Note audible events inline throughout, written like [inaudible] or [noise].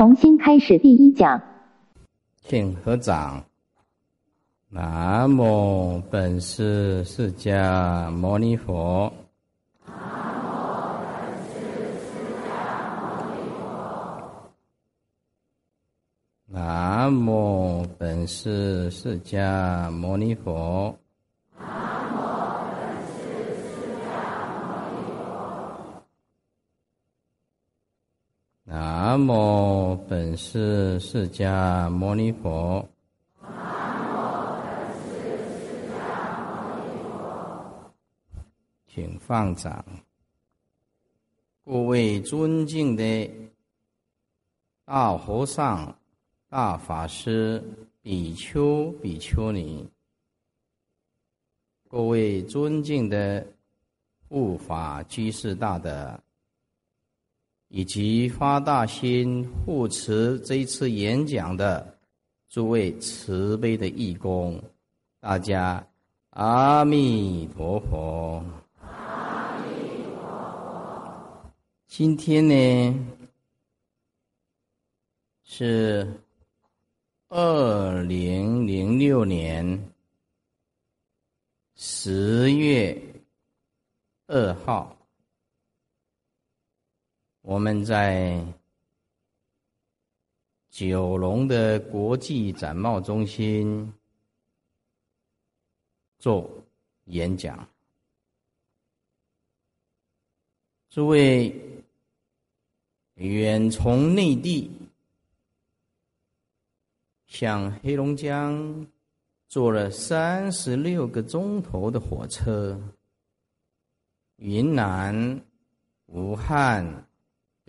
重新开始第一讲。请合掌。南无本师释迦牟尼佛。南无本师释迦牟尼佛。南无本师释迦牟尼佛。南无本师释迦牟尼佛请放掌。各位尊敬的大和尚、大法师、比丘、比丘尼，各位尊敬的护法居士大德。以及发大心护持这一次演讲的诸位慈悲的义工，大家阿弥陀佛。今天呢是二零零六年十月二号。我们在九龙的国际展贸中心做演讲，诸位远从内地，向黑龙江坐了三十六个钟头的火车，云南、武汉。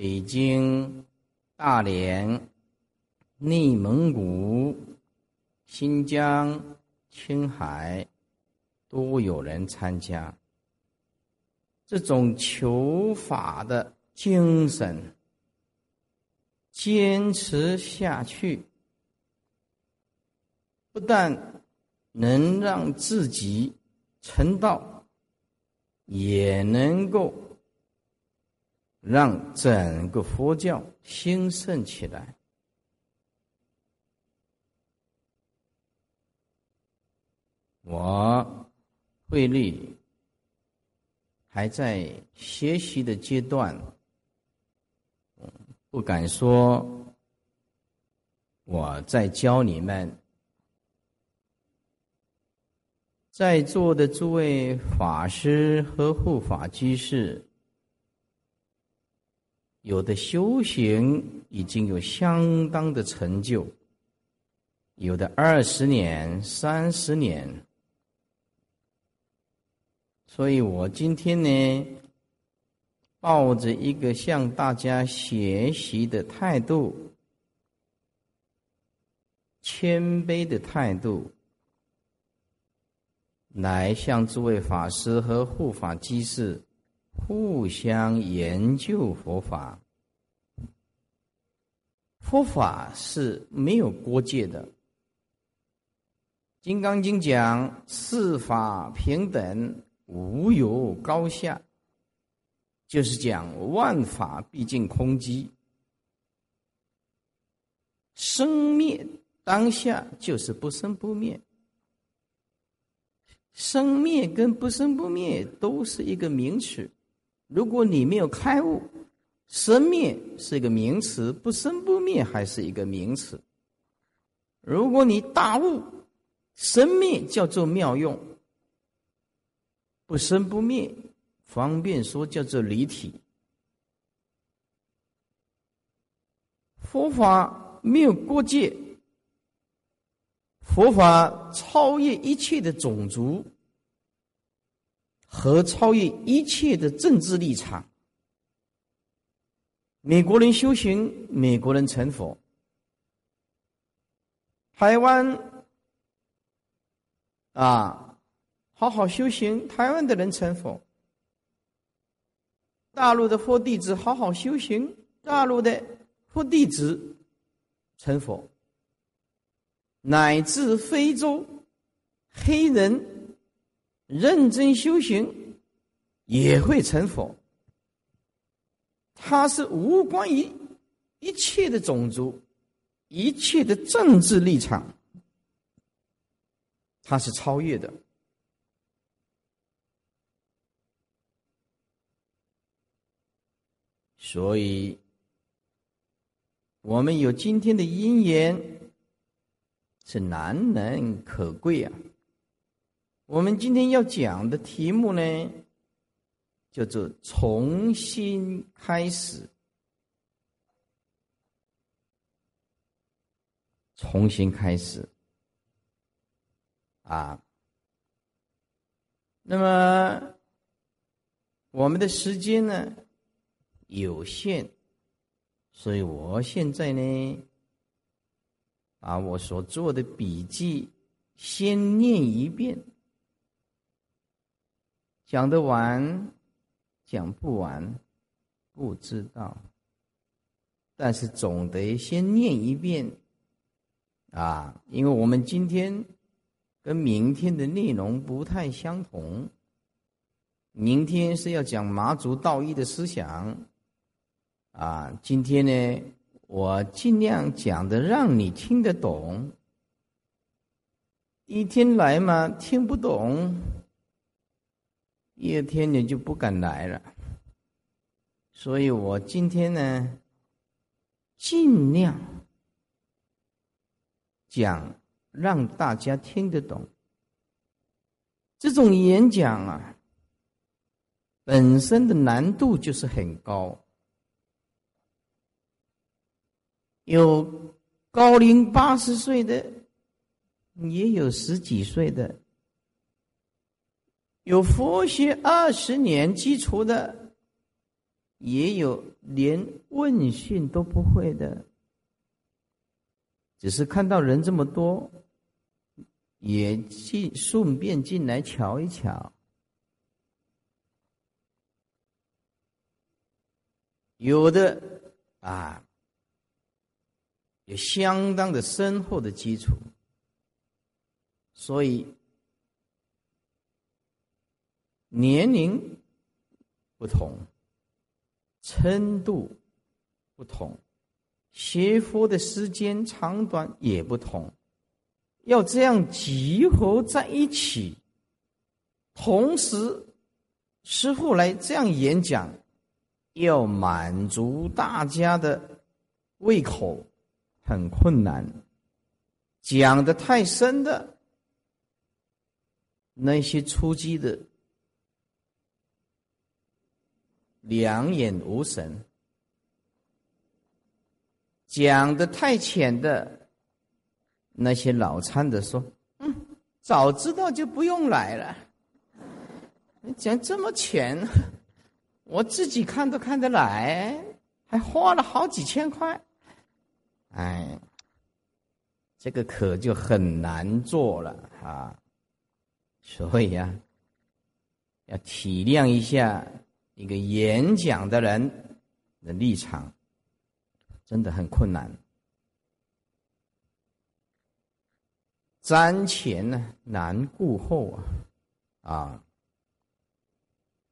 北京、大连、内蒙古、新疆、青海都有人参加。这种求法的精神，坚持下去，不但能让自己成道，也能够。让整个佛教兴盛起来。我慧律还在学习的阶段，不敢说我在教你们。在座的诸位法师和护法居士。有的修行已经有相当的成就，有的二十年、三十年，所以我今天呢，抱着一个向大家学习的态度，谦卑的态度，来向诸位法师和护法居士。互相研究佛法，佛法是没有国界的。《金刚经》讲四法平等，无有高下，就是讲万法毕竟空寂，生灭当下就是不生不灭，生灭跟不生不灭都是一个名词。如果你没有开悟，生灭是一个名词，不生不灭还是一个名词。如果你大悟，生灭叫做妙用，不生不灭，方便说叫做离体。佛法没有国界，佛法超越一切的种族。和超越一切的政治立场。美国人修行，美国人成佛；台湾啊，好好修行，台湾的人成佛；大陆的佛弟子好好修行，大陆的佛弟子成佛；乃至非洲黑人。认真修行也会成佛，它是无关于一切的种族，一切的政治立场，它是超越的。所以，我们有今天的因缘，是难能可贵啊。我们今天要讲的题目呢，叫做“重新开始”。重新开始，啊，那么我们的时间呢有限，所以我现在呢，把我所做的笔记先念一遍，讲得完，讲不完，不知道，但是总得先念一遍。啊，因为我们今天跟明天的内容不太相同。明天是要讲马祖道义的思想，啊，今天呢，我尽量讲的让你听得懂。一天来嘛，听不懂，第二天你就不敢来了。所以我今天呢，尽量。讲让大家听得懂，这种演讲啊，本身的难度就是很高，有高龄八十岁的，也有十几岁的，有佛学二十年基础的，也有连问讯都不会的。只是看到人这么多，也进顺便进来瞧一瞧。有的啊，有相当的深厚的基础，所以年龄不同，程度不同。学佛的时间长短也不同，要这样集合在一起，同时师傅来这样演讲，要满足大家的胃口，很困难。讲的太深的，那些出击的，两眼无神。讲的太浅的，那些脑残的说：“嗯，早知道就不用来了。你讲这么浅，我自己看都看得来，还花了好几千块。哎，这个可就很难做了啊！所以呀，要体谅一下一个演讲的人的立场。”真的很困难，瞻前呢难顾后啊，啊，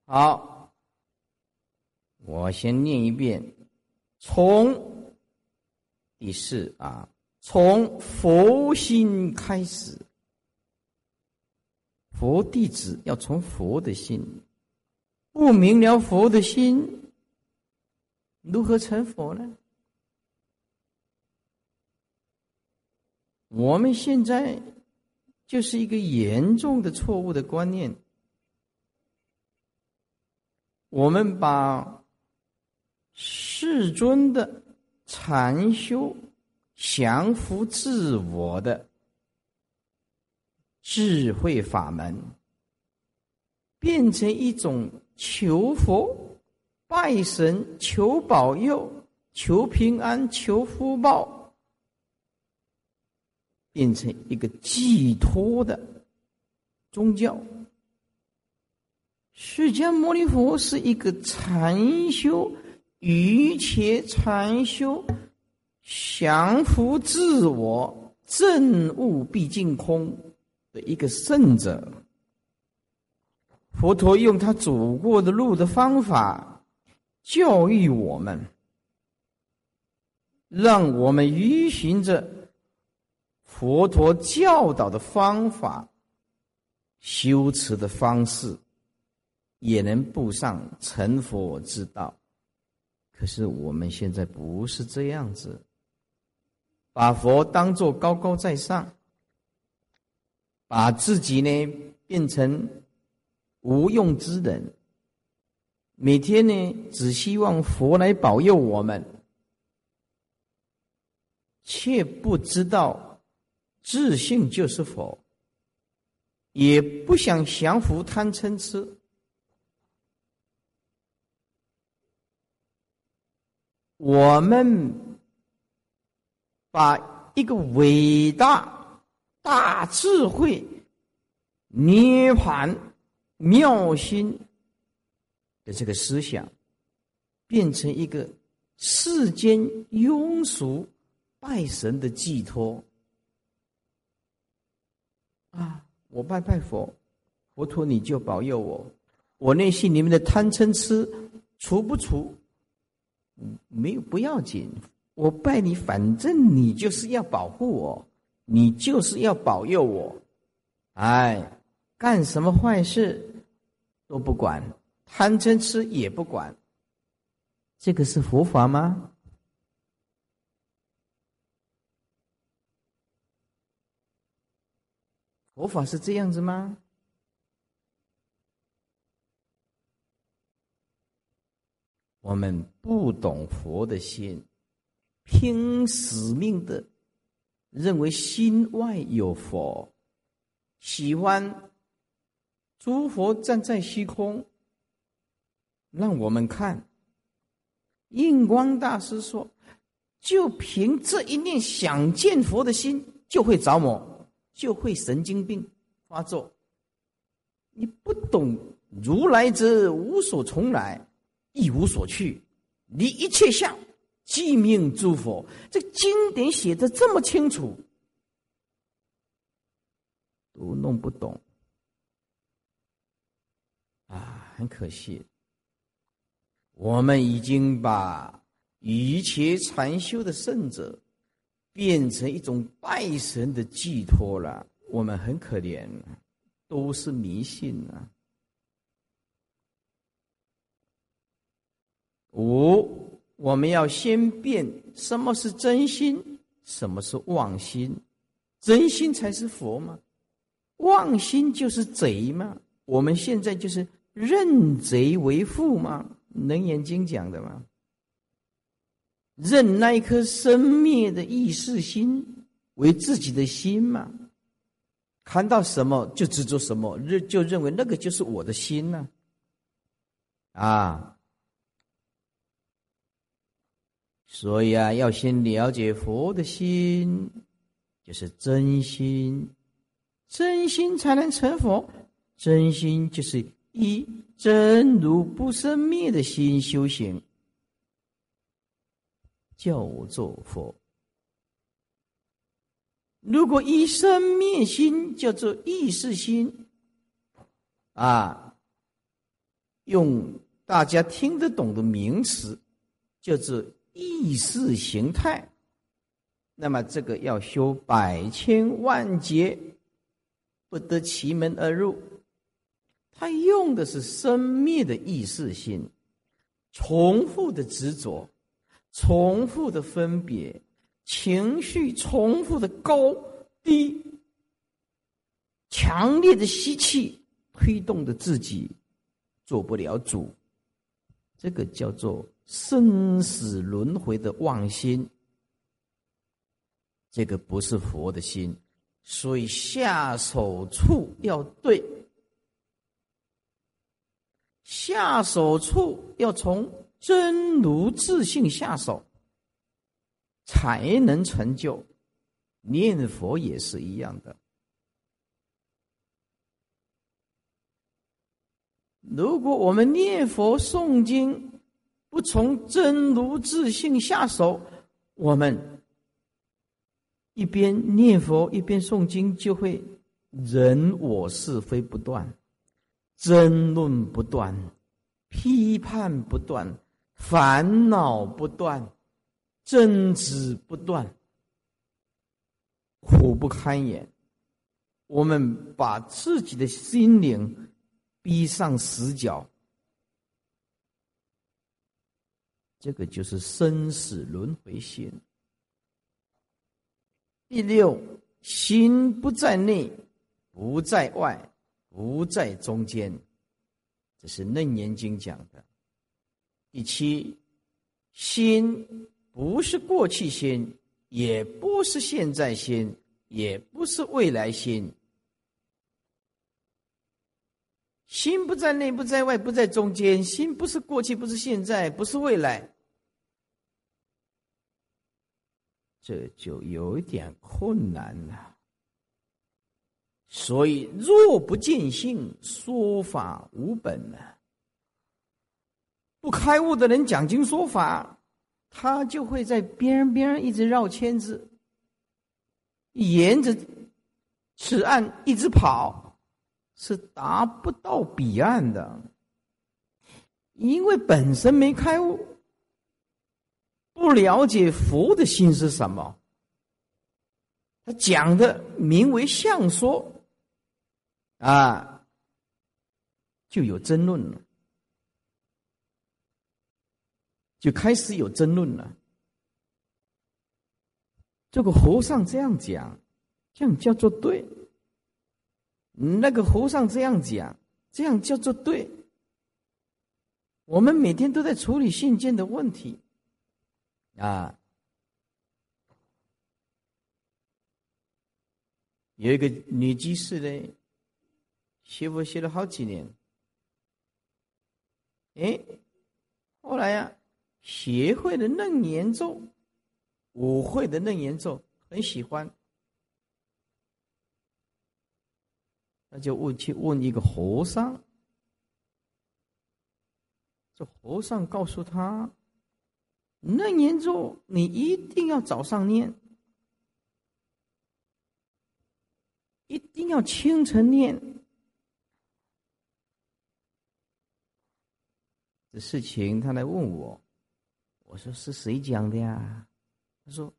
好，我先念一遍，从第四啊，从佛心开始，佛弟子要从佛的心，不明了佛的心，如何成佛呢？我们现在就是一个严重的错误的观念，我们把世尊的禅修、降服自我的智慧法门，变成一种求佛、拜神、求保佑、求平安、求福报。变成一个寄托的宗教。释迦牟尼佛是一个禅修、愚且禅修、降服自我、证悟毕竟空的一个圣者。佛陀用他走过的路的方法教育我们。让我们依循着佛陀教导的方法、修持的方式，也能步上成佛之道。可是我们现在不是这样子，把佛当作高高在上，把自己呢变成无用之人，每天呢只希望佛来保佑我们。却不知道自信就是佛，也不想降服贪嗔痴。我们把一个伟大、大智慧、涅盘妙心的这个思想，变成一个世间庸俗。拜神的寄托啊！我拜拜佛，佛陀你就保佑我。我内心里面的贪嗔痴除不除？没有不要紧。我拜你，反正你就是要保护我，你就是要保佑我。哎，干什么坏事都不管，贪嗔痴也不管。这个是佛法吗？佛法是这样子吗？我们不懂佛的心，拼死命的认为心外有佛，喜欢诸佛站在虚空，让我们看。印光大师说：“就凭这一念想见佛的心，就会着魔。”就会神经病发作。你不懂如来者无所从来，亦无所去，离一切相，即命诸佛。这经典写的这么清楚，都弄不懂啊！很可惜，我们已经把一切禅修的圣者。变成一种拜神的寄托了，我们很可怜，都是迷信啊。五，我们要先辨什么是真心，什么是妄心。真心才是佛吗？妄心就是贼吗？我们现在就是认贼为父吗？《楞严经》讲的吗？认那一颗生灭的意识心为自己的心嘛？看到什么就执着什么，认就认为那个就是我的心呢？啊！所以啊，要先了解佛的心，就是真心，真心才能成佛。真心就是以真如不生灭的心修行。叫我做佛。如果以生灭心叫做意识心，啊，用大家听得懂的名词叫做意识形态，那么这个要修百千万劫，不得其门而入。他用的是生灭的意识心，重复的执着。重复的分别，情绪重复的高低，强烈的吸气推动着自己做不了主，这个叫做生死轮回的妄心，这个不是佛的心，所以下手处要对，下手处要从。真如自信下手，才能成就。念佛也是一样的。如果我们念佛诵经不从真如自信下手，我们一边念佛一边诵经，就会人我是非不断，争论不断，批判不断。烦恼不断，争执不断，苦不堪言。我们把自己的心灵逼上死角，这个就是生死轮回心。第六，心不在内，不在外，不在中间，这是《楞严经》讲的。第七，心不是过去心，也不是现在心，也不是未来心。心不在内，不在外，不在中间。心不是过去，不是现在，不是未来。这就有点困难了。所以，若不见性，说法无本呢。不开悟的人讲经说法，他就会在边边一直绕圈子，沿着此岸一直跑。是达不到彼岸的，因为本身没开悟，不了解佛的心是什么。他讲的名为相说，啊，就有争论了，就开始有争论了。这个和尚这样讲，这样叫做对。那个和尚这样讲，这样叫做对。我们每天都在处理信件的问题，啊，有一个女居士呢，学佛学了好几年，哎，后来呀，学会了楞严咒，我会的楞严咒，很喜欢。那就问去问一个和尚，这和尚告诉他：“那年咒你一定要早上念，一定要清晨念。”这事情他来问我，我说是谁讲的呀？他说：“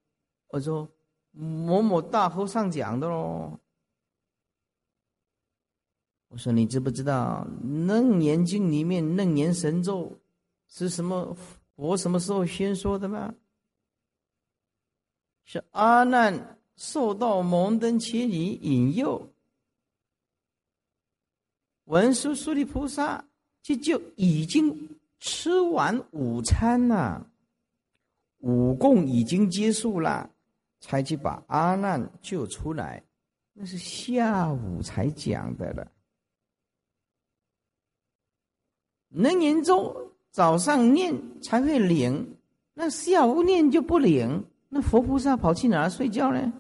我说某某大和尚讲的喽。”我说：“你知不知道《楞严经》里面《楞严神咒》是什么？佛什么时候先说的吗？是阿难受到蒙登伽利引诱，文殊师利菩萨就就已经吃完午餐了，午供已经结束了，才去把阿难救出来。那是下午才讲的了。”能言咒早上念才会灵，那下午念就不灵。那佛菩萨跑去哪儿睡觉呢？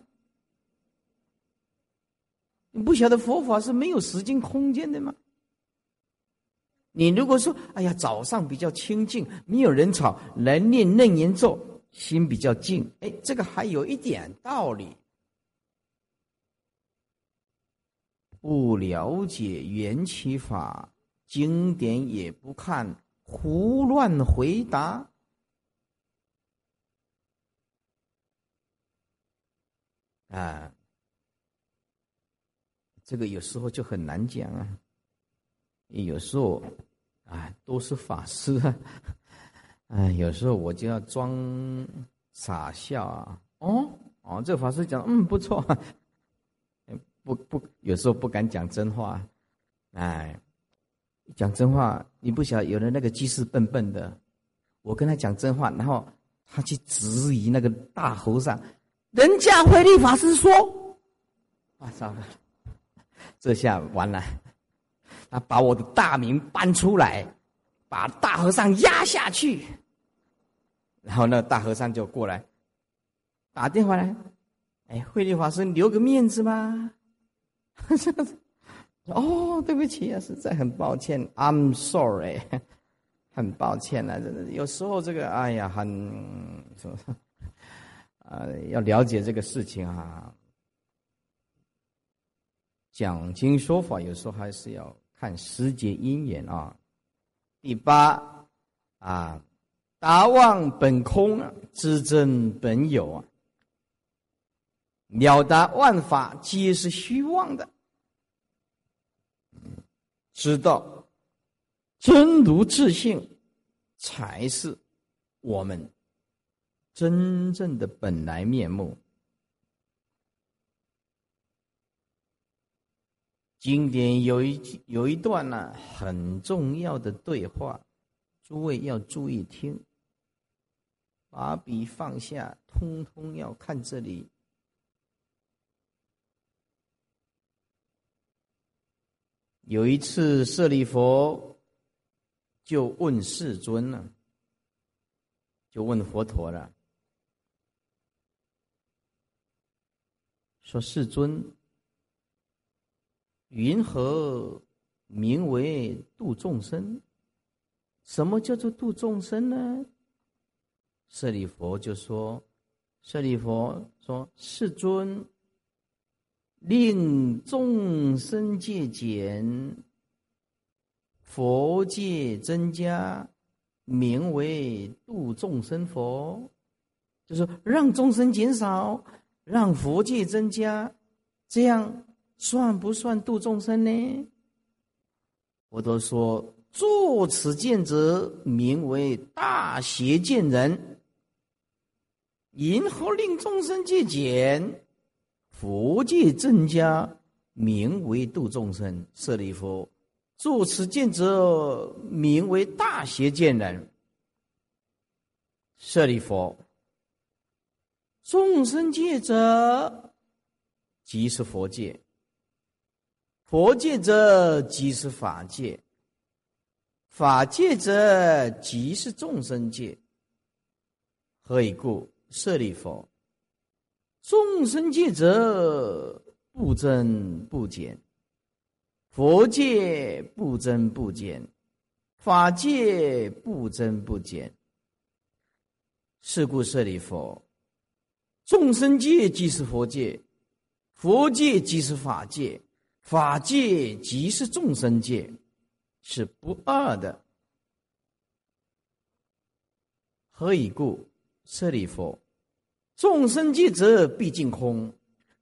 你不晓得佛法是没有时间空间的吗？你如果说，哎呀，早上比较清静，没有人吵，来念楞严咒，心比较静，哎，这个还有一点道理。不了解缘起法。经典也不看，胡乱回答啊！这个有时候就很难讲啊。有时候啊，都是法师。啊，啊，有时候我就要装傻笑啊。哦哦，这法师讲嗯不错，[laughs] 不不，有时候不敢讲真话，哎。讲真话，你不晓得有的那个居士笨笨的，我跟他讲真话，然后他去质疑那个大和尚，人家慧律法师说，啊糟了，这下完了，他把我的大名搬出来，把大和尚压下去，然后那大和尚就过来打电话来，哎，慧律法师留个面子嘛。[laughs] 哦，对不起啊，实在很抱歉，I'm sorry，[laughs] 很抱歉啊，真的，有时候这个，哎呀，很，说，啊，要了解这个事情啊，讲经说法，有时候还是要看时节因缘啊。第八啊，达妄本空啊，知真本有啊，了达万法皆是虚妄的，知道真如自性才是我们真正的本来面目。经典有一有一段呢，很重要的对话，诸位要注意听。把笔放下，通通要看这里。有一次，舍利佛就问世尊了，就问佛陀了，说：“世尊，云何名为度众生？什么叫做度众生呢？”舍利佛就说：“舍利佛说，世尊令众生戒减，佛戒增加，名为度众生佛。就是让众生减少，让佛界增加，这样算不算度众生呢？”我都说：“作此见者，名为大邪见人。”银河令众生戒减，佛界增加，名为度众生。舍利弗，作此见者，名为大邪见人。舍利弗，众生戒者，即是佛界；佛界者，即是法界；法界者，即是众生界。何以故？舍利弗，众生界者不增不减，佛界不增不减，法界不增不减。是故舍利弗，众生界即是佛界，佛界即是法界，法界即是众生界，是不二的。何以故？舍利弗，众生界则毕竟空，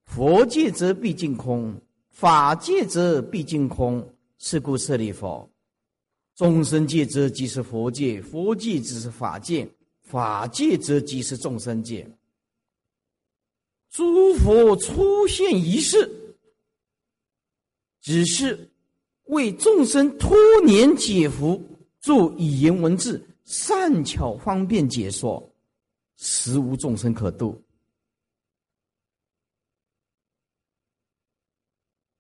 佛界则毕竟空，法界则毕竟空。是故舍利佛，众生界则即是佛界，佛界即是法界，法界则即是众生界。诸佛出现一世，只是为众生脱年解福，做语言文字，善巧方便解说。实无众生可度，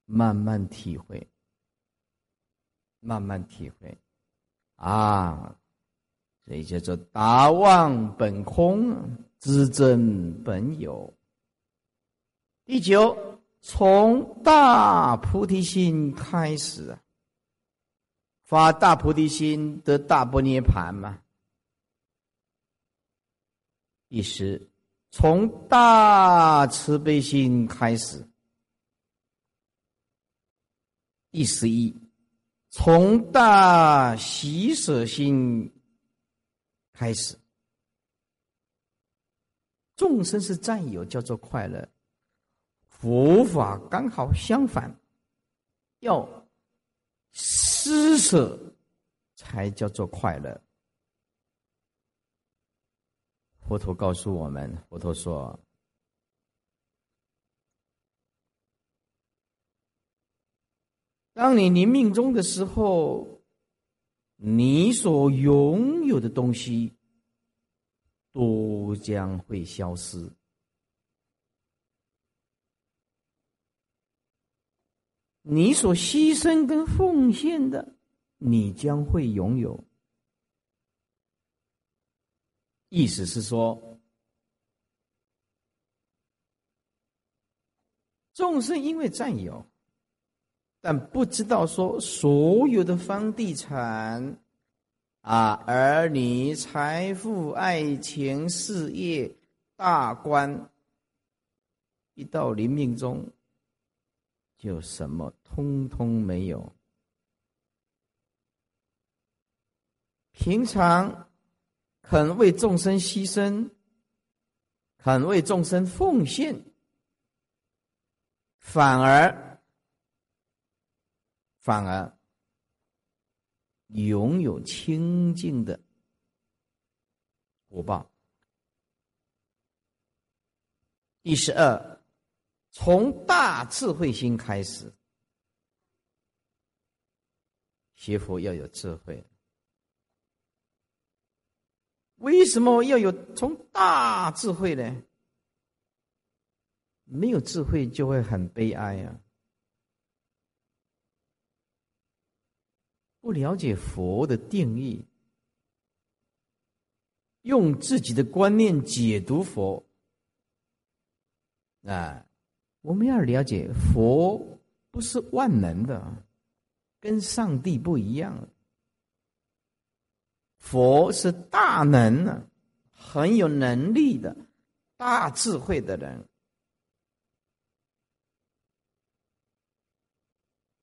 慢慢体会，慢慢体会，啊，所以叫做达妄本空，知真本有。第九，从大菩提心开始，发大菩提心得大波涅盘嘛。第十，从大慈悲心开始；第十一，从大喜舍心开始。众生是占有，叫做快乐；佛法刚好相反，要施舍才叫做快乐。佛陀告诉我们：“佛陀说，当你临命终的时候，你所拥有的东西都将会消失，你所牺牲跟奉献的，你将会拥有。”意思是说，众生因为占有，但不知道说所有的房地产、啊儿女、财富、爱情、事业、大官，一到临命中，就什么通通没有。平常。肯为众生牺牲，肯为众生奉献，反而反而拥有清净的果报。第十二，从大智慧心开始。学佛要有智慧，为什么要有从大智慧呢？没有智慧就会很悲哀呀！不了解佛的定义，用自己的观念解读佛，啊，我们要了解佛不是万能的。跟上帝不一样，佛是大能啊，很有能力的大智慧的人。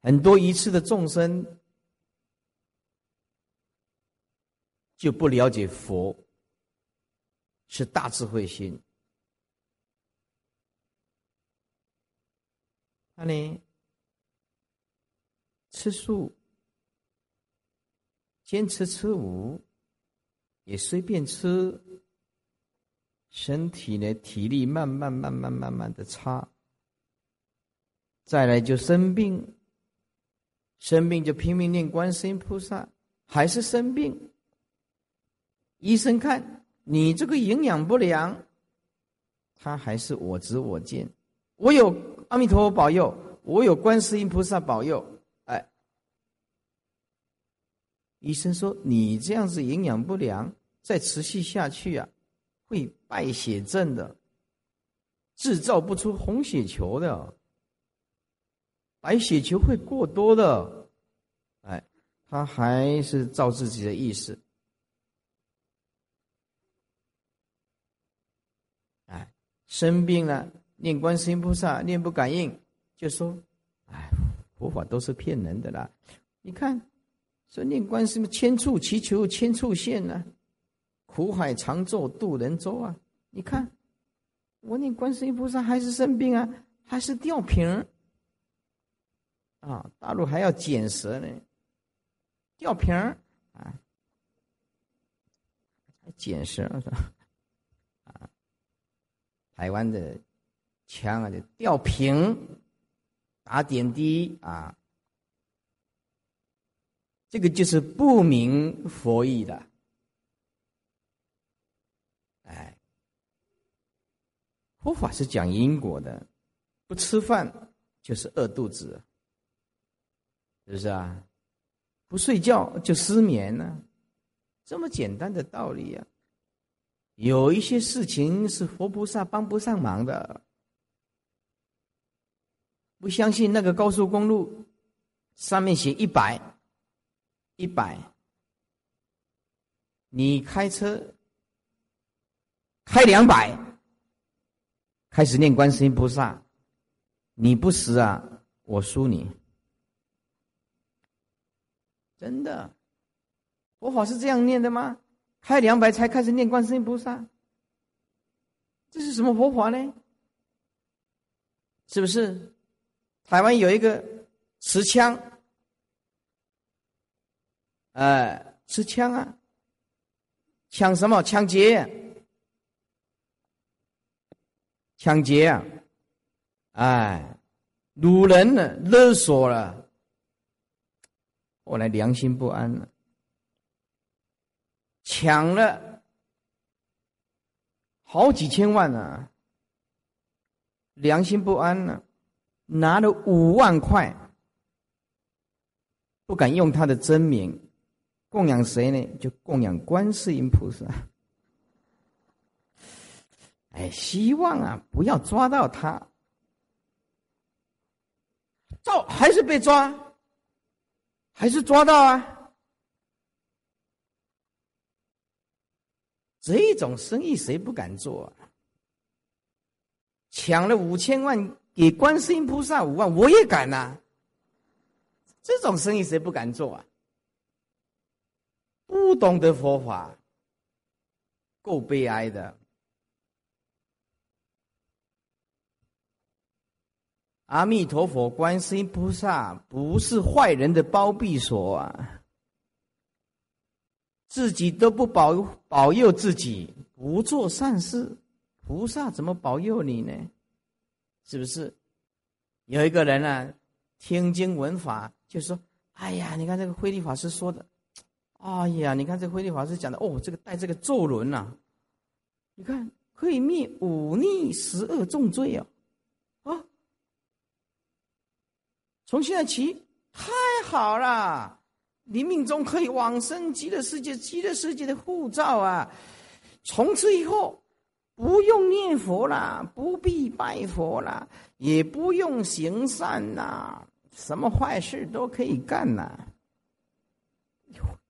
很多一次的众生就不了解佛是大智慧心，那你？吃素，坚持吃五，也随便吃，身体呢体力慢慢慢慢慢慢的差，再来就生病，生病就拼命念观世音菩萨，还是生病，医生看你这个营养不良，他还是我执我见，我有阿弥陀佛保佑，我有观世音菩萨保佑。哎医生说：“你这样子营养不良，再持续下去啊，会败血症的，制造不出红血球的，白血球会过多的。”哎，他还是照自己的意思。哎，生病了，念观世音菩萨，念不感应，就说：“哎，佛法都是骗人的啦！”你看。说念观世音，千处祈求千处现呢，苦海常作渡人舟啊！你看，我念观世音菩萨还是生病啊，还是吊瓶儿啊！大陆还要捡舌呢，吊瓶儿啊，捡舌是吧？啊，台湾的枪啊，就吊瓶，打点滴啊。这个就是不明佛意的，哎，佛法是讲因果的，不吃饭就是饿肚子，是不是啊？不睡觉就失眠呢，这么简单的道理啊！有一些事情是佛菩萨帮不上忙的，不相信那个高速公路上面写一百。一百，你开车开两百，开始念观世音菩萨，你不死啊，我输你，真的，佛法是这样念的吗？开两百才开始念观世音菩萨，这是什么佛法呢？是不是？台湾有一个持枪。哎，持枪啊！抢什么？抢劫！抢劫啊！哎，掳人了，勒索了，后来良心不安了，抢了好几千万呢，良心不安了，拿了五万块，不敢用他的真名。供养谁呢？就供养观世音菩萨。哎，希望啊，不要抓到他。照还是被抓，还是抓到啊？这种生意谁不敢做？啊？抢了五千万给观世音菩萨五万，我也敢呐。这种生意谁不敢做啊？不懂得佛法，够悲哀的。阿弥陀佛，观世音菩萨不是坏人的包庇所啊！自己都不保保佑自己，不做善事，菩萨怎么保佑你呢？是不是？有一个人呢，听经闻法，就说：“哎呀，你看这个慧律法师说的，哎呀，你看这慧律法师讲的，哦，这个带这个咒轮呐，你看可以灭五逆十恶重罪啊！”从现在起，太好了！你命中可以往生极乐世界，极乐世界的护照啊！从此以后，不用念佛啦，不必拜佛啦，也不用行善呐，什么坏事都可以干呐！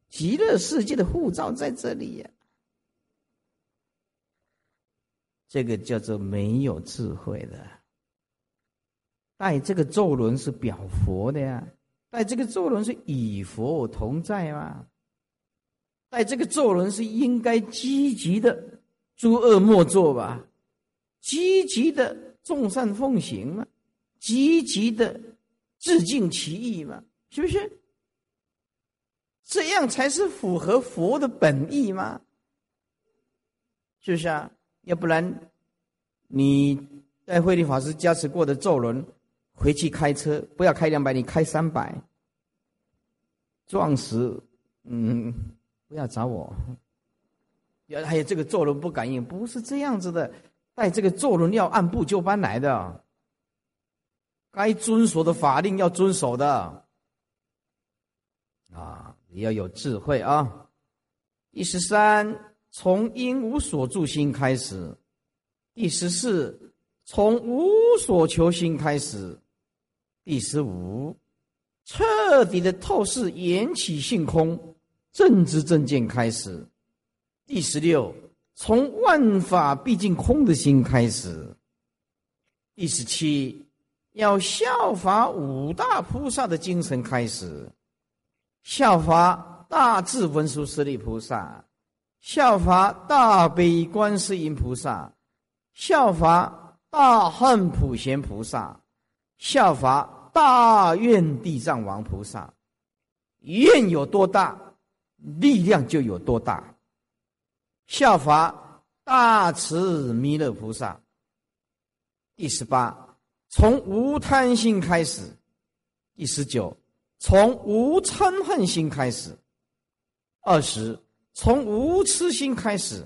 极乐世界的护照在这里呀，这个叫做没有智慧的。带这个咒轮是表佛的呀，带这个咒轮是与佛同在嘛，带这个咒轮是应该积极的诸恶莫作吧，积极的众善奉行嘛，积极的自尽其意嘛，是不是？这样才是符合佛的本意吗？是不是啊？要不然，你在慧律法师加持过的咒轮。回去开车，不要开两百，你开三百，撞死，嗯，不要找我。要还有这个坐轮不感应，不是这样子的，带这个坐轮要按部就班来的，该遵守的法令要遵守的，啊，你要有智慧啊。第十三，从因无所住心开始；第十四，从无所求心开始。第十五，彻底的透视缘起性空，正知正见开始。第十六，从万法毕竟空的心开始。第十七，要效法五大菩萨的精神开始，效法大智文殊师利菩萨，效法大悲观世音菩萨，效法大恨普贤菩萨，效法。大愿地藏王菩萨，愿有多大，力量就有多大。效法大慈弥勒菩萨。第十八，从无贪心开始；第十九，从无嗔恨心开始；二十，从无痴心开始；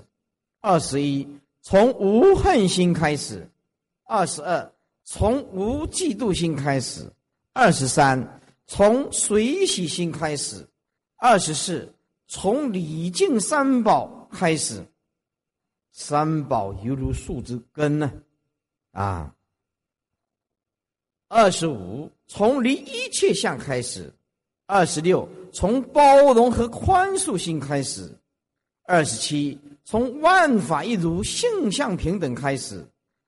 二十一，从无恨心开始；二十二，从无嫉妒心开始。二十三，从随喜心开始；二十四，从礼敬三宝开始。三宝犹如树之根呢，啊。二十五，从离一切相开始；二十六，从包容和宽恕心开始；二十七，从万法一如性相平等开始；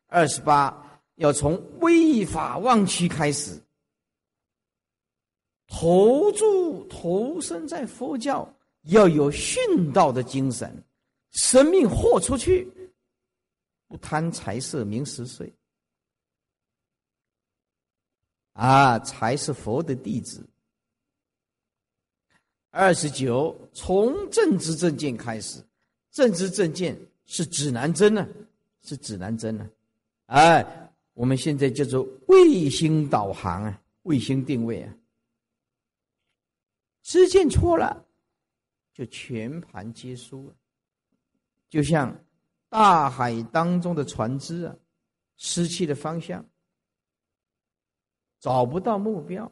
二十八，要从微法忘躯开始。投注投身在佛教，要有殉道的精神，生命豁出去，不贪财色名食睡，啊，才是佛的弟子。二十九，从正知正见开始，正知正见是指南针呢，是指南针呢，哎，我们现在叫做卫星导航啊，卫星定位啊。知见错了，就全盘皆输了。就像大海当中的船只啊，失去了方向，找不到目标，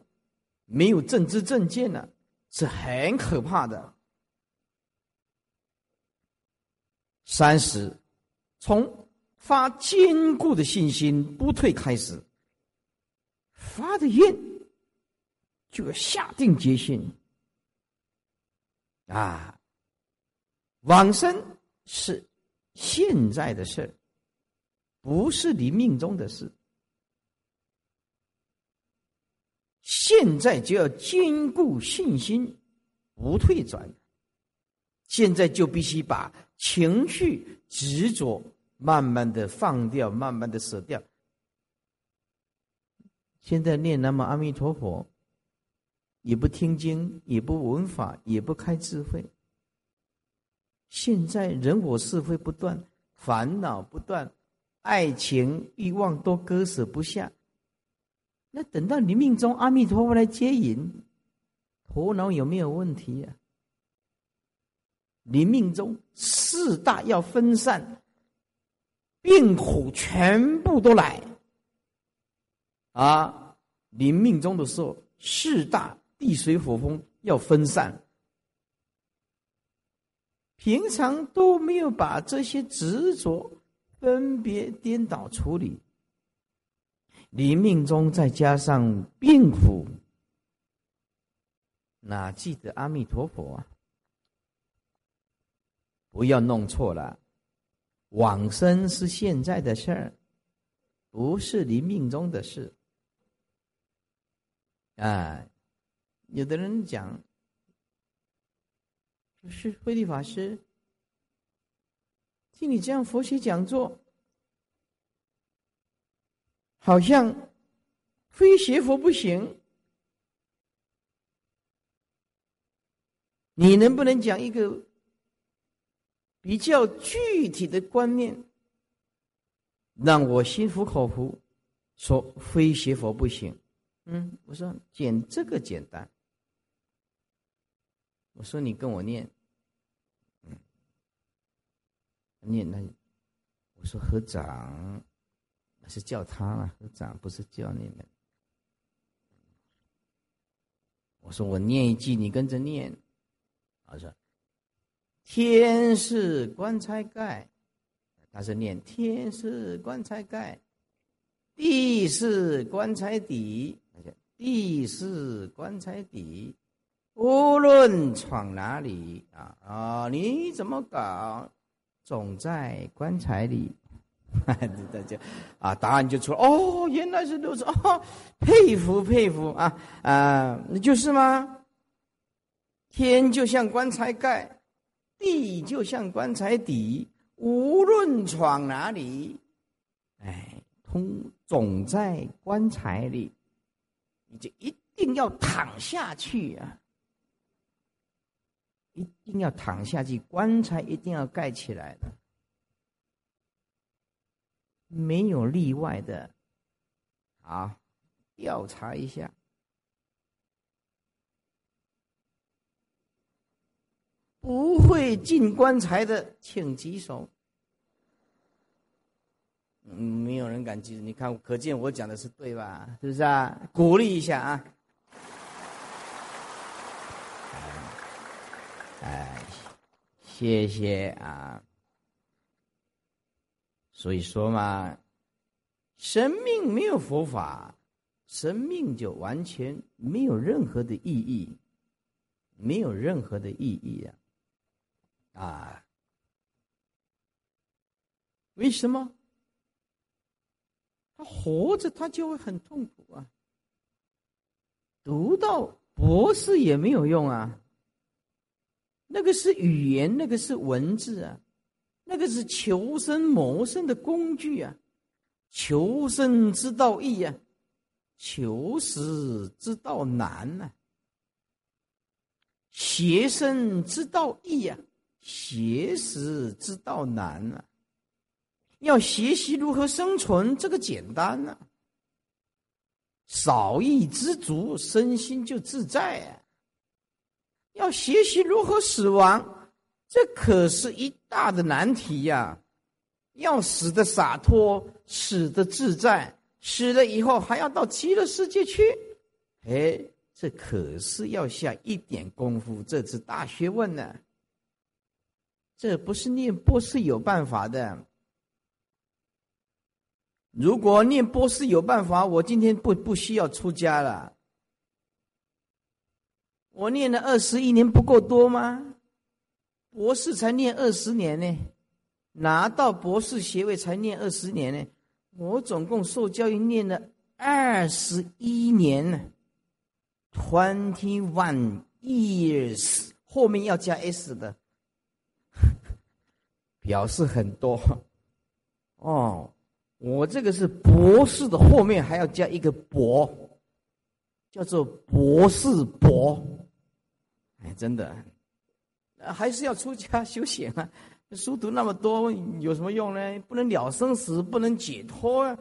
没有正知正见呢，是很可怕的。三十，从发坚固的信心不退开始，发的愿就要下定决心。啊，往生是现在的事不是你命中的事。现在就要坚固信心，不退转，现在就必须把情绪执着慢慢的放掉，慢慢的舍掉。现在念南无阿弥陀佛，也不听经，也不闻法，也不开智慧。现在人我是非不断，烦恼不断，爱情欲望都割舍不下。那等到你命中阿弥陀佛来接引，头脑有没有问题呀？你命中四大要分散，病苦全部都来。啊，临命中的时候，四大地水火风要分散，平常都没有把这些执着分别颠倒处理。你命中再加上病苦，哪记得阿弥陀佛啊？不要弄错了，往生是现在的事儿，不是你命中的事。啊，有的人讲，是慧律法师，听你这样佛学讲座，好像非学佛不行。你能不能讲一个比较具体的观念，让我心服口服，说非学佛不行？嗯，我说简这个简单。我说你跟我念，嗯，念那，我说合掌，那是叫他啊，合掌不是叫你们。我说我念一句，你跟着念。我说天是棺材盖，他是念天是棺材盖，地是棺材底。地是棺材底，无论闯哪里啊啊！你怎么搞，总在棺材里。[laughs] 大家啊，答案就出哦，原来是如此哦，佩服佩服啊啊！那就是吗？天就像棺材盖，地就像棺材底，无论闯哪里，哎，通总在棺材里。你就一定要躺下去啊！一定要躺下去，棺材一定要盖起来的，没有例外的。啊，调查一下，不会进棺材的，请举手。嗯，没有人敢举。你看，可见我讲的是对吧？是不是啊？鼓励一下啊！哎，谢谢啊。所以说嘛，生命没有佛法，生命就完全没有任何的意义，没有任何的意义啊！啊，为什么？他活着他就会很痛苦啊！读到博士也没有用啊！那个是语言，那个是文字啊，那个是求生谋生的工具啊！求生之道易啊，求死之道难呐！学生之道易啊，学死之道难啊！要学习如何生存，这个简单呐。少欲知足，身心就自在啊。要学习如何死亡，这可是一大的难题呀。要死的洒脱，死的自在，死了以后还要到极乐世界去，哎，这可是要下一点功夫，这是大学问呢。这不是念波是有办法的。如果念波斯有办法，我今天不不需要出家了。我念了二十一年不够多吗？博士才念二十年呢，拿到博士学位才念二十年呢。我总共受教育念了二十一年呢，twenty one years，后面要加 s 的 [laughs] 表示很多。哦，我这个是博士的后面还要加一个博，叫做博士博。哎，真的，还是要出家修行啊！书读那么多有什么用呢？不能了生死，不能解脱啊，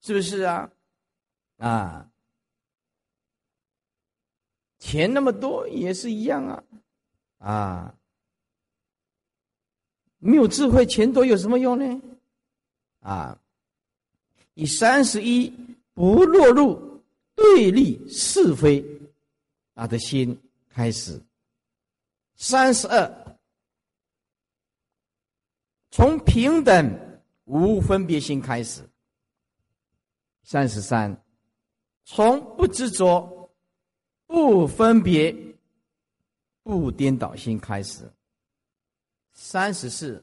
是不是啊？啊，钱那么多也是一样啊，啊，没有智慧，钱多有什么用呢？啊，以三十一不落入对立是非啊的心开始，三十二从平等无分别心开始，三十三。从不执着、不分别、不颠倒心开始。三十四，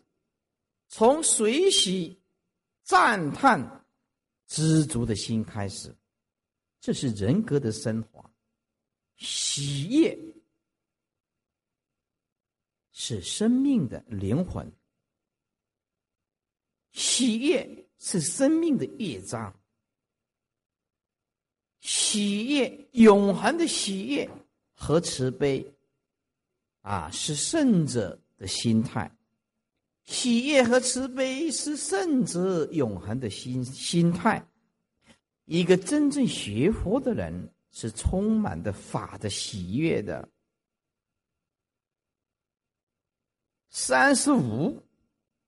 从随喜、赞叹、知足的心开始，这是人格的升华。喜悦是生命的灵魂，喜悦是生命的乐章。喜悦，永恒的喜悦和慈悲，啊，是圣者的心态。喜悦和慈悲是圣者永恒的心心态。一个真正学佛的人是充满的法的喜悦的。三十五，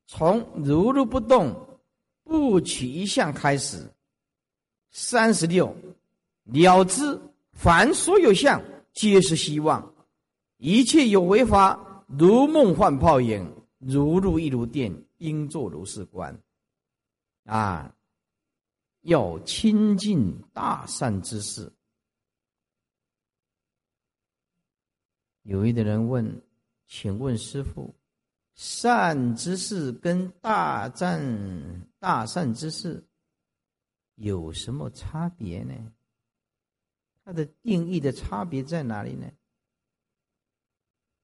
从如如不动，不取一相开始。三十六。了知凡所有相，皆是希望；一切有为法，如梦幻泡影，如露亦如电，应作如是观。啊，要亲近大善之事。有一的人问：“请问师傅，善之事跟大善大善之事有什么差别呢？”它的定义的差别在哪里呢？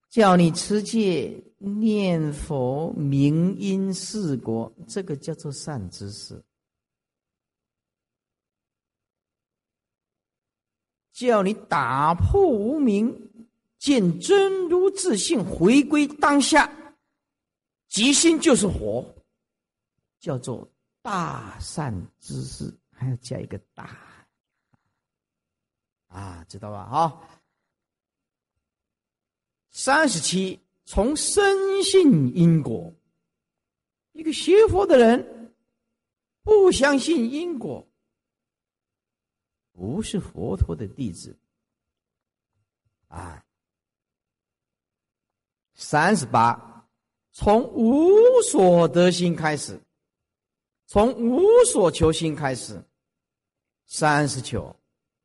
叫你持戒、念佛、明因四国，这个叫做善知识；叫你打破无明，见真如自性，回归当下，即心就是佛，叫做大善知识，还要加一个大。啊，知道吧？好，三十七，从深信因果。一个学佛的人不相信因果，不是佛陀的弟子。啊，三十八，从无所得心开始，从无所求心开始。三十九，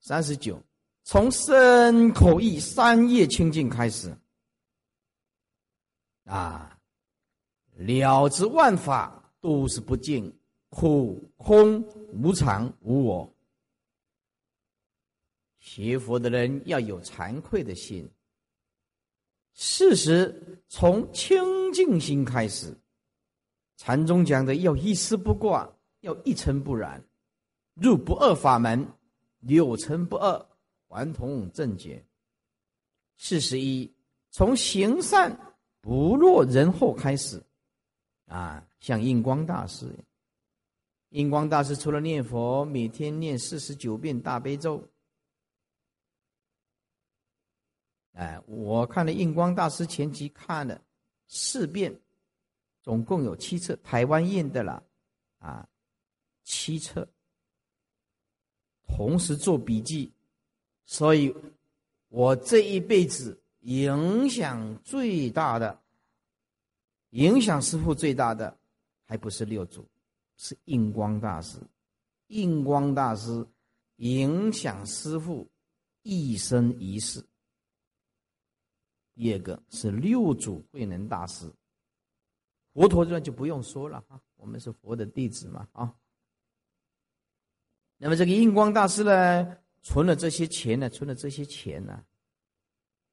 三十九。从身口意三业清净开始，啊，了知万法都是不净、苦、空、无常、无我。学佛的人要有惭愧的心。事实从清净心开始，禅宗讲的要一丝不挂，要一尘不染，入不二法门，六尘不二。顽童正解。四十一，从行善不落人后开始，啊，像印光大师，印光大师除了念佛，每天念四十九遍大悲咒。哎，我看了印光大师前集，看了四遍，总共有七册，台湾印的了，啊，七册，同时做笔记。所以，我这一辈子影响最大的，影响师傅最大的，还不是六祖，是印光大师。印光大师影响师傅一生一世。第二个是六祖慧能大师，佛陀传就不用说了哈，我们是佛的弟子嘛啊。那么这个印光大师呢？存了这些钱呢，存了这些钱呢，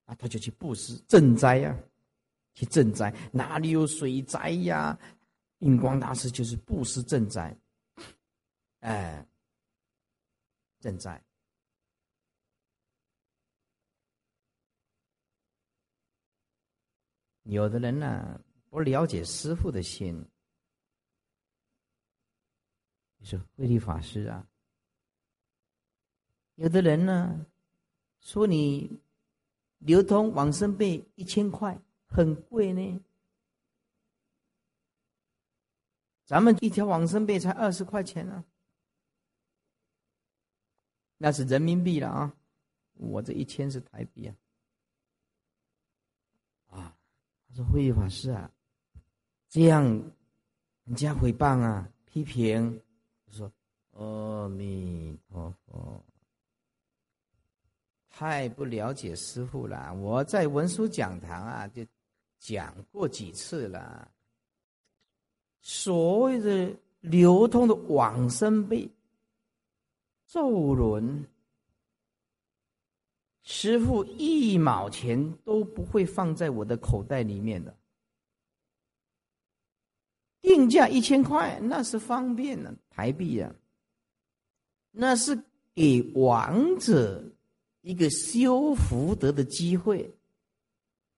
啊，他就去布施赈灾呀，去赈灾，哪里有水灾呀？印光大师就是布施赈灾，哎，赈灾。有的人呢，不了解师傅的心，你说慧律法师啊。有的人呢，说你流通往生贝一千块很贵呢，咱们一条往生币才二十块钱呢，那是人民币了啊，我这一千是台币啊。说慧法师啊，这样人家诽谤啊，批评，说阿弥陀佛，太不了解师傅了。我在文殊讲堂啊，就讲过几次了。所谓的流通的往生贝、咒轮，师傅一毛钱都不会放在我的口袋里面的，定价一千块，那是方便的台币啊，那是给亡者一个修福德的机会。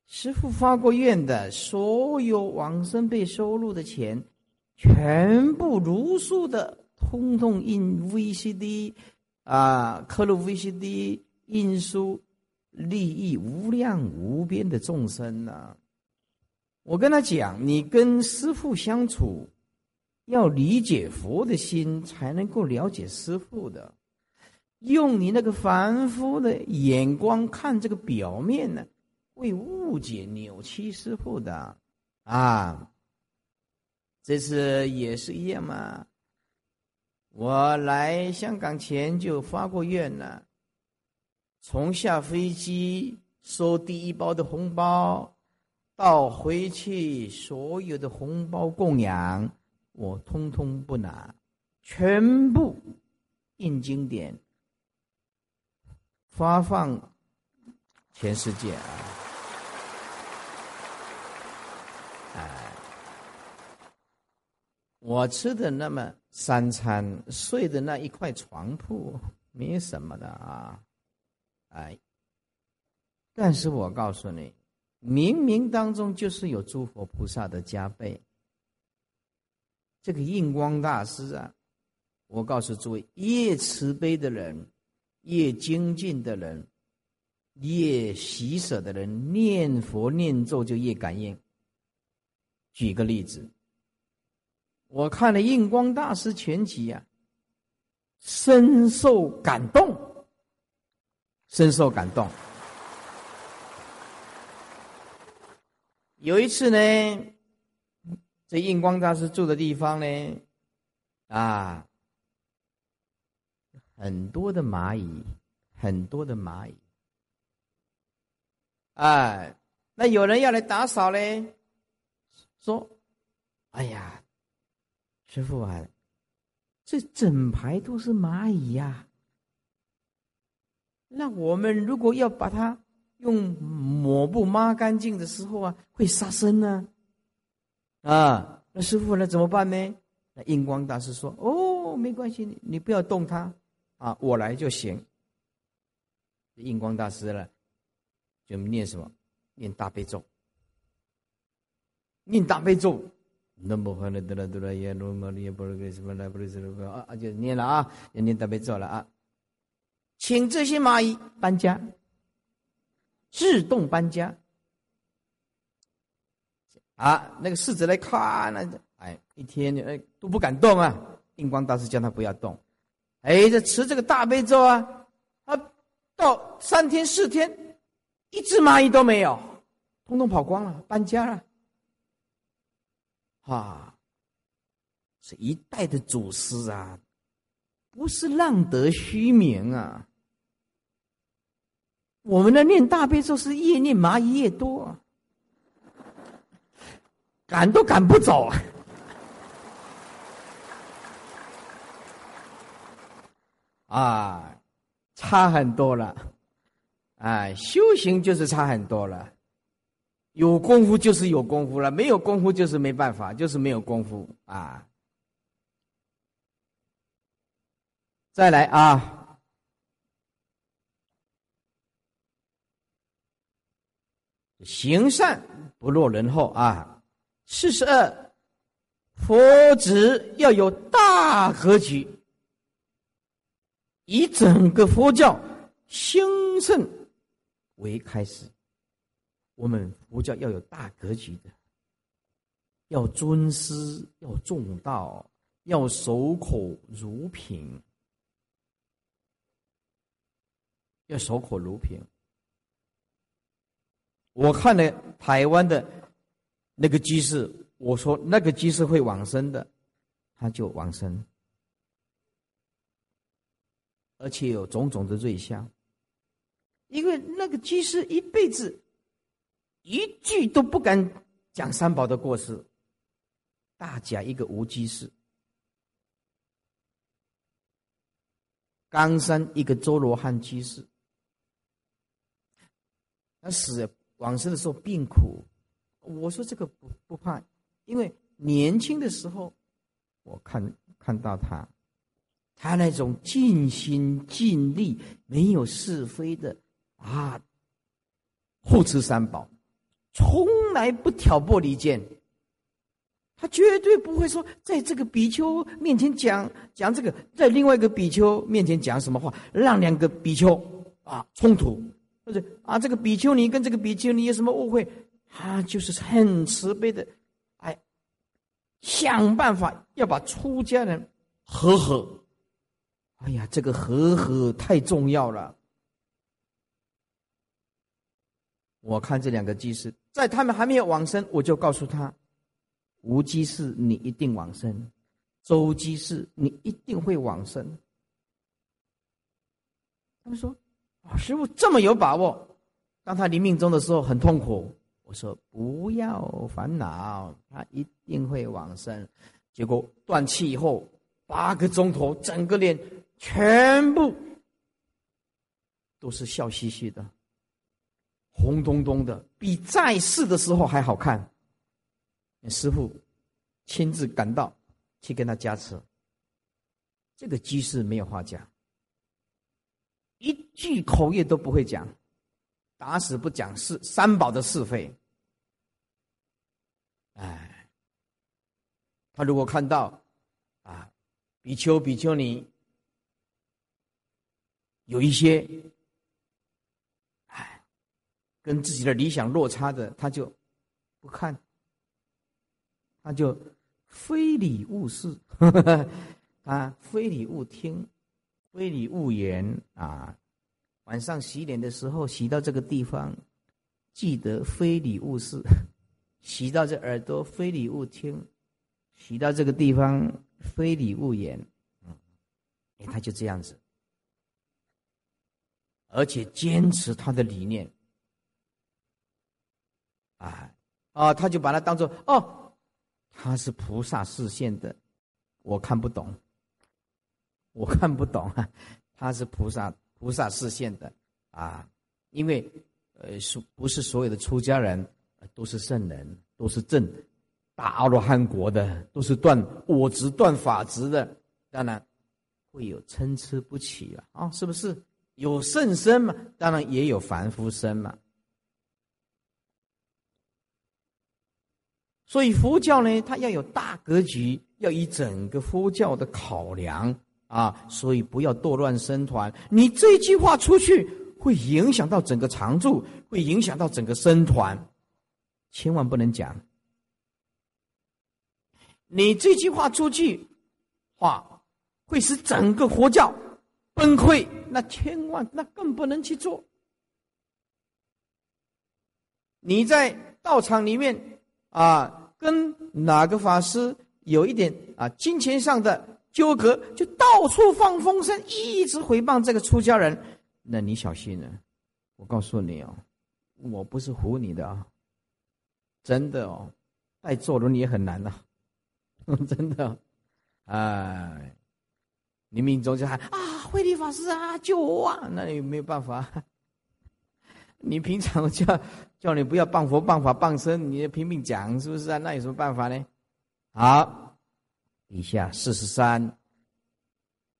师傅发过愿的，所有往生被收入的钱，全部如数的，通通印 VCD 啊，刻录 VCD。印书利益无量无边的众生呐！我跟他讲，你跟师父相处，要理解佛的心，才能够了解师父的。用你那个凡夫的眼光看这个表面呢，会误解扭曲师父的啊！这次也是一样嘛。我来香港前就发过愿了。从下飞机收第一包的红包，到回去所有的红包供养，我通通不拿，全部印经典，发放全世界啊！我吃的那么三餐，睡的那一块床铺，没什么的啊。哎，但是我告诉你，冥冥当中就是有诸佛菩萨的加倍。这个印光大师啊，我告诉诸位，越慈悲的人，越精进的人，越喜舍的人，念佛念咒就越感应。举个例子，我看了印光大师全集啊，深受感动。深受感动。有一次呢，这印光大师住的地方呢，啊，很多的蚂蚁，很多的蚂蚁，哎，那有人要来打扫嘞，说：“哎呀，师傅啊，这整排都是蚂蚁呀。”那我们如果要把它用抹布抹干净的时候啊，会杀生呢？啊，那师傅那怎么办呢？那印光大师说：“哦，没关系，你你不要动它，啊，我来就行。”印光大师了，就念什么？念大悲咒，念大悲咒，啊，就念了啊，要念大悲咒了啊。请这些蚂蚁搬家，自动搬家。啊，那个侍者来看，那哎，一天哎都不敢动啊。印光大师叫他不要动，哎，这持这个大悲咒啊，啊，到三天四天，一只蚂蚁都没有，通通跑光了，搬家了。啊，是一代的祖师啊。不是浪得虚名啊！我们的念大悲咒是越念蚂蚁越多，赶都赶不走啊！差很多了，哎，修行就是差很多了，有功夫就是有功夫了，没有功夫就是没办法，就是没有功夫啊。再来啊，行善不落人后啊。四十二，佛子要有大格局，以整个佛教兴盛为开始。我们佛教要有大格局的，要尊师，要重道，要守口如瓶，要守口如瓶。我看了台湾的那个居士，我说那个居士会往生的，他就往生，而且有种种的瑞相，因为那个居士一辈子。一句都不敢讲三宝的过失，大假一个无机士，冈山一个周罗汉居士，他死往生的时候病苦，我说这个不不怕，因为年轻的时候我看看到他，他那种尽心尽力、没有是非的啊，护持三宝。从来不挑拨离间，他绝对不会说在这个比丘面前讲讲这个，在另外一个比丘面前讲什么话，让两个比丘啊冲突，或者啊这个比丘尼跟这个比丘尼有什么误会，他就是很慈悲的，哎，想办法要把出家人和和。哎呀，这个和和太重要了。我看这两个居士，在他们还没有往生，我就告诉他：无居士，你一定往生；周居士，你一定会往生。他们说：“，师傅这么有把握？”当他临命终的时候很痛苦，我说：“不要烦恼，他一定会往生。”结果断气以后八个钟头，整个脸全部都是笑嘻嘻的。红彤彤的，比在世的时候还好看。师傅亲自赶到，去跟他加持。这个居士没有话讲，句口业都不会讲，打死不讲是三宝的是非。哎，他如果看到啊，比丘比丘尼有一些。跟自己的理想落差的，他就不看，他就非礼勿视，[laughs] 啊，非礼勿听，非礼勿言啊。晚上洗脸的时候，洗到这个地方，记得非礼勿视；[laughs] 洗到这耳朵，非礼勿听；洗到这个地方，非礼勿言。嗯，哎，他就这样子，而且坚持他的理念。啊，啊，他就把它当做哦，他是菩萨视线的，我看不懂，我看不懂啊，他是菩萨菩萨视线的啊，因为呃，是不是所有的出家人都是圣人，都是正大阿罗汉国的，都是断我执断法执的，当然会有参差不齐了啊，是不是？有圣身嘛，当然也有凡夫身嘛。所以佛教呢，它要有大格局，要以整个佛教的考量啊，所以不要堕乱僧团。你这句话出去，会影响到整个常住，会影响到整个僧团，千万不能讲。你这句话出去，话会使整个佛教崩溃，那千万那更不能去做。你在道场里面。啊，跟哪个法师有一点啊金钱上的纠葛，就到处放风声，一直回谤这个出家人，那你小心了。我告诉你哦，我不是唬你的啊，真的哦，带做人也很难呐，[laughs] 真的，哎，你命中就喊啊，慧理法师啊，救我啊，那也没有办法，[laughs] 你平常叫叫你不要谤佛、谤法、谤僧，你拼命讲，是不是啊？那有什么办法呢？好，以下四十三，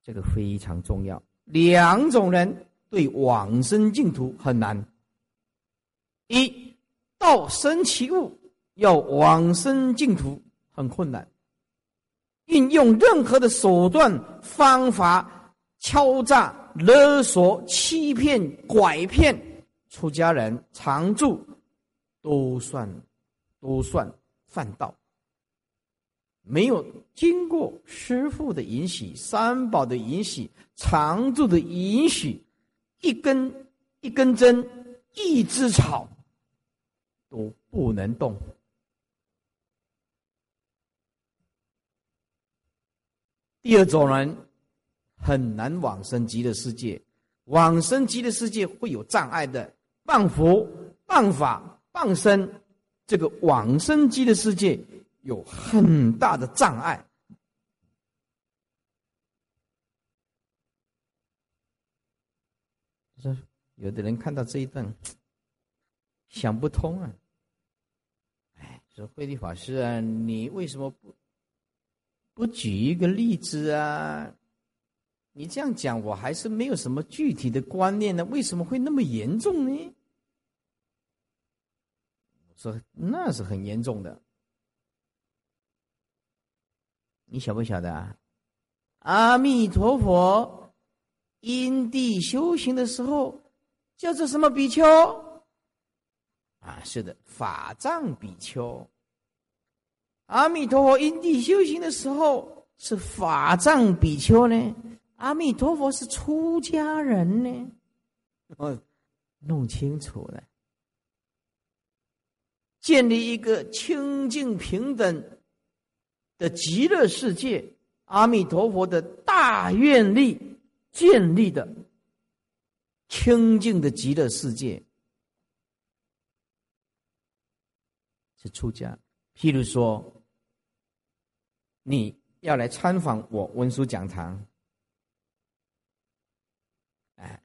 这个非常重要。两种人对往生净土很难：一道生其物，要往生净土很困难。运用任何的手段方法，敲诈、勒索、欺骗、拐骗出家人常住，都算都算犯道。没有经过师父的允许、三宝的允许、常住的允许，一根一根针、一枝草都不能动。第二种人很难往生极乐世界，往生极乐世界会有障碍的，谤佛、谤法、谤僧，这个往生极乐世界。有很大的障碍。说有的人看到这一段，[tsk] 想不通啊！哎，说慧律法师啊，你为什么不不举一个例子啊？你这样讲，我还是没有什么具体的观念呢。为什么会那么严重呢？说那是很严重的。你晓不晓得啊？阿弥陀佛，因地修行的时候叫做什么比丘？啊，是的，法藏比丘。阿弥陀佛因地修行的时候是法藏比丘呢？阿弥陀佛是出家人呢？哦，弄清楚了，建立一个清净平等。的极乐世界，阿弥陀佛的大愿力建立的清净的极乐世界，是出家。譬如说，你要来参访我文殊讲堂，哎，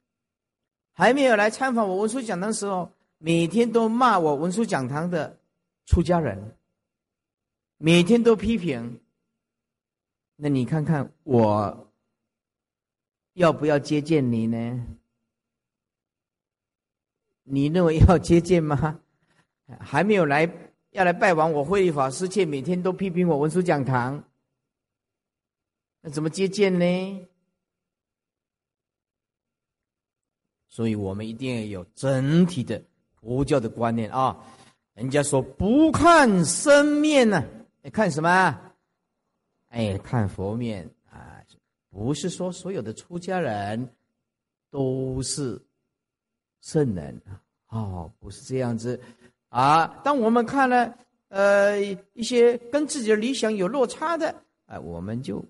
还没有来参访我文殊讲堂的时候，每天都骂我文殊讲堂的出家人。每天都批评，那你看看我要不要接见你呢？你认为要接见吗？还没有来要来拜望我慧法师，却每天都批评我文殊讲堂，那怎么接见呢？所以我们一定要有整体的佛教的观念啊！人家说不看生面呢。你看什么？哎，看佛面啊！不是说所有的出家人都是圣人啊哦，不是这样子啊。当我们看了呃一些跟自己的理想有落差的，哎，我们就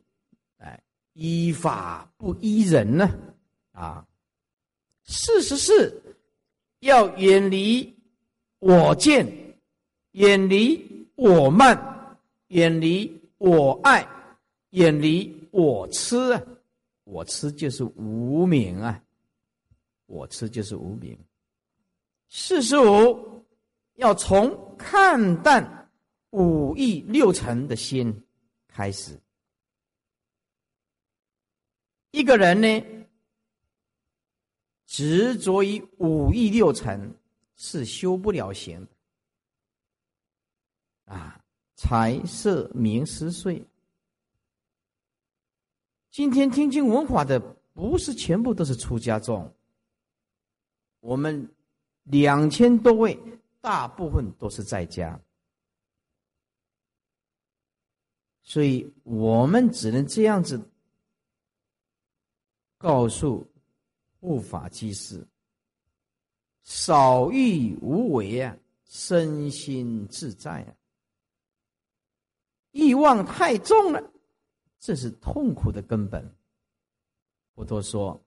哎依法不依人呢啊。事实是要远离我见，远离我慢。远离我爱，远离我痴啊！我痴就是无名啊！我痴就是无名。四十五，要从看淡五欲六尘的心开始。一个人呢，执着于五欲六尘，是修不了行的啊。财色名食睡。今天听经闻法的不是全部都是出家众，我们两千多位，大部分都是在家，所以我们只能这样子告诉护法居士：少欲无为啊，身心自在啊。欲望太重了，这是痛苦的根本。不多说，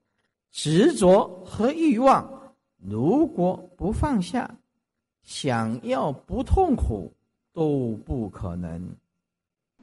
执着和欲望，如果不放下，想要不痛苦都不可能。